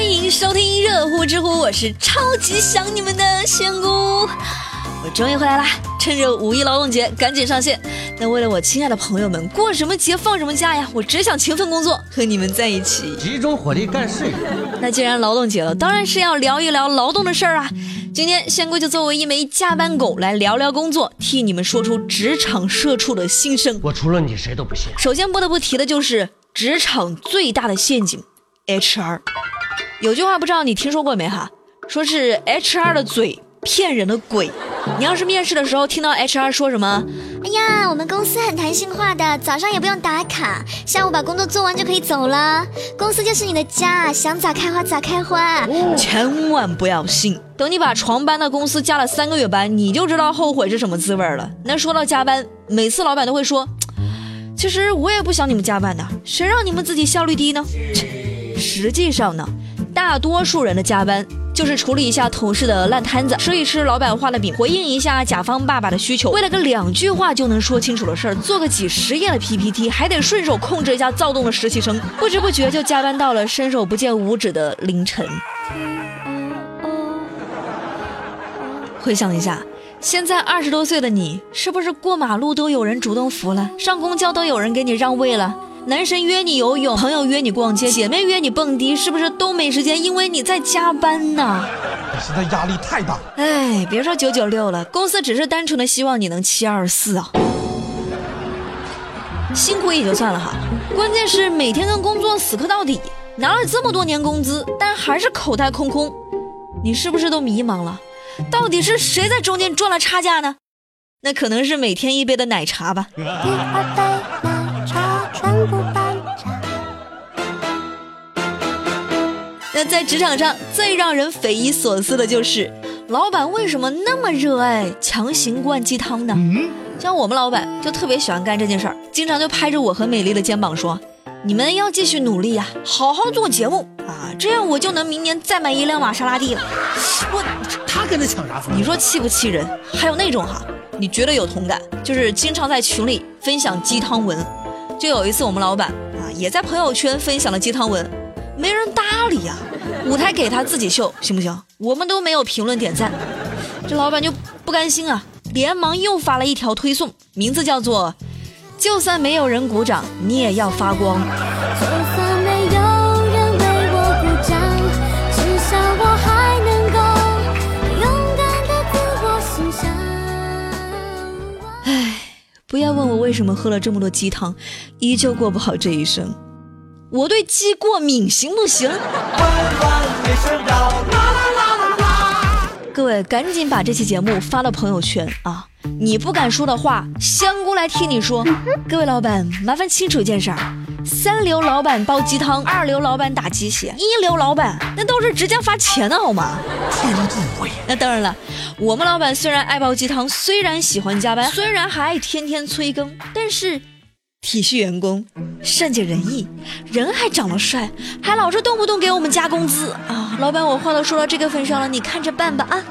欢迎收听热乎知乎，我是超级想你们的仙姑，我终于回来啦！趁着五一劳动节，赶紧上线。那为了我亲爱的朋友们，过什么节放什么假呀？我只想勤奋工作，和你们在一起，集中火力干事业。那既然劳动节了，当然是要聊一聊劳动的事儿啊。今天仙姑就作为一枚加班狗来聊聊工作，替你们说出职场社畜的心声。我除了你谁都不信。首先不得不提的就是职场最大的陷阱，HR。有句话不知道你听说过没哈？说是 HR 的嘴骗人的鬼。你要是面试的时候听到 HR 说什么，哎呀，我们公司很弹性化的，早上也不用打卡，下午把工作做完就可以走了。公司就是你的家，想咋开花咋开花。千万不要信。等你把床搬到公司加了三个月班，你就知道后悔是什么滋味了。那说到加班，每次老板都会说，其实我也不想你们加班的，谁让你们自己效率低呢？实际上呢？大多数人的加班就是处理一下同事的烂摊子，吃一吃老板画的饼，回应一下甲方爸爸的需求。为了个两句话就能说清楚的事儿，做个几十页的 PPT，还得顺手控制一下躁动的实习生，不知不觉就加班到了伸手不见五指的凌晨。回想一下，现在二十多岁的你，是不是过马路都有人主动扶了，上公交都有人给你让位了？男神约你游泳，朋友约你逛街，姐妹约你蹦迪，是不是都没时间？因为你在加班呢。现在压力太大。哎，别说九九六了，公司只是单纯的希望你能七二四啊。辛苦也就算了哈，关键是每天跟工作死磕到底，拿了这么多年工资，但还是口袋空空，你是不是都迷茫了？到底是谁在中间赚了差价呢？那可能是每天一杯的奶茶吧。那在职场上最让人匪夷所思的就是，老板为什么那么热爱强行灌鸡汤呢？像我们老板就特别喜欢干这件事儿，经常就拍着我和美丽的肩膀说：“你们要继续努力呀，好好做节目啊，这样我就能明年再买一辆玛莎拉蒂了。”我他跟他抢啥风？你说气不气人？还有那种哈，你绝对有同感，就是经常在群里分享鸡汤文。就有一次，我们老板啊也在朋友圈分享了鸡汤文，没人搭理呀。舞台给他自己秀，行不行？我们都没有评论点赞，这老板就不甘心啊，连忙又发了一条推送，名字叫做“就算没有人鼓掌，你也要发光”。不要问我为什么喝了这么多鸡汤，依旧过不好这一生。我对鸡过敏，行不行？各位赶紧把这期节目发到朋友圈啊！你不敢说的话，香菇来替你说。各位老板，麻烦清楚一件事儿：三流老板煲鸡汤，二流老板打鸡血，一流老板那都是直接发钱的好吗？天不会。那当然了，我们老板虽然爱煲鸡汤，虽然喜欢加班，虽然还爱天天催更，但是。体恤员工，善解人意，人还长得帅，还老是动不动给我们加工资啊！老板，我话都说到这个份上了，你看着办吧啊！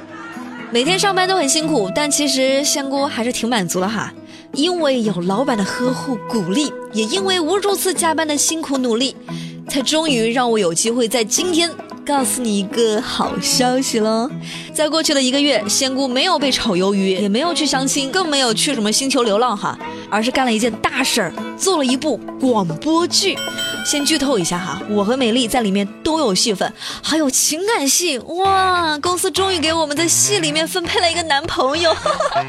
每天上班都很辛苦，但其实香菇还是挺满足的哈，因为有老板的呵护鼓励，也因为无数次加班的辛苦努力，才终于让我有机会在今天。告诉你一个好消息喽，在过去的一个月，仙姑没有被炒鱿鱼，也没有去相亲，更没有去什么星球流浪哈，而是干了一件大事儿，做了一部广播剧。先剧透一下哈，我和美丽在里面都有戏份，还有情感戏哇！公司终于给我们在戏里面分配了一个男朋友，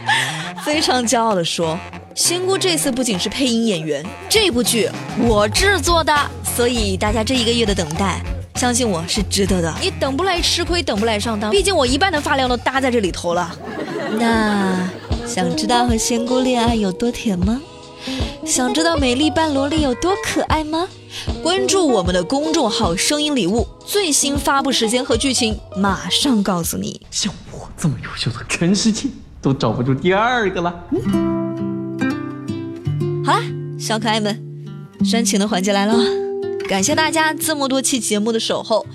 非常骄傲的说，仙姑这次不仅是配音演员，这部剧我制作的，所以大家这一个月的等待。相信我是值得的，你等不来吃亏，等不来上当。毕竟我一半的发量都搭在这里头了。那想知道和仙姑恋爱有多甜吗？想知道美丽半萝莉有多可爱吗？关注我们的公众号“声音礼物”，最新发布时间和剧情马上告诉你。像我这么优秀的，全世界都找不出第二个了。好啦，小可爱们，煽情的环节来了。感谢大家这么多期节目的守候。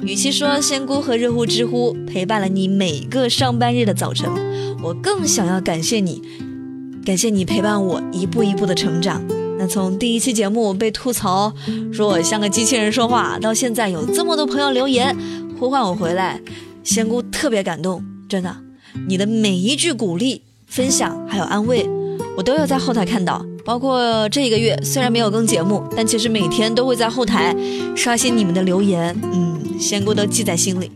与其说仙姑和热乎知乎陪伴了你每个上班日的早晨，我更想要感谢你，感谢你陪伴我一步一步的成长。那从第一期节目被吐槽说我像个机器人说话，到现在有这么多朋友留言呼唤我回来，仙姑特别感动，真的，你的每一句鼓励、分享还有安慰，我都有在后台看到。包括这一个月虽然没有更节目，但其实每天都会在后台刷新你们的留言，嗯，仙姑都记在心里。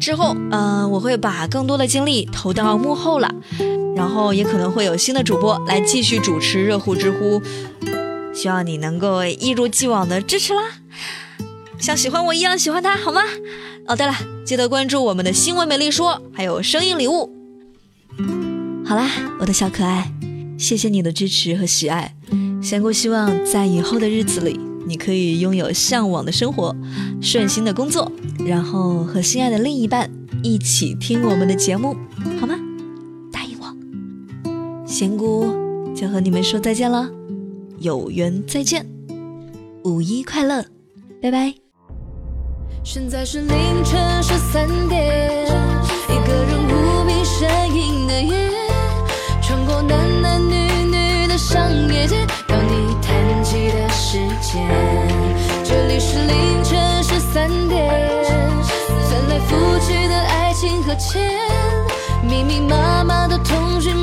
之后，嗯，我会把更多的精力投到幕后了，然后也可能会有新的主播来继续主持热乎知乎，希望你能够一如既往的支持啦，像喜欢我一样喜欢他，好吗？哦，对了，记得关注我们的新闻美丽说，还有声音礼物。好啦，我的小可爱。谢谢你的支持和喜爱，仙姑希望在以后的日子里，你可以拥有向往的生活，顺心的工作，然后和心爱的另一半一起听我们的节目，好吗？答应我，仙姑就和你们说再见了，有缘再见，五一快乐，拜拜。现在是凌晨十三点，一个人无比身影的夜，过男男。女女的商业街，到你叹气的时间。这里是凌晨十三点，翻来覆去的爱情和钱，密密麻麻的通讯。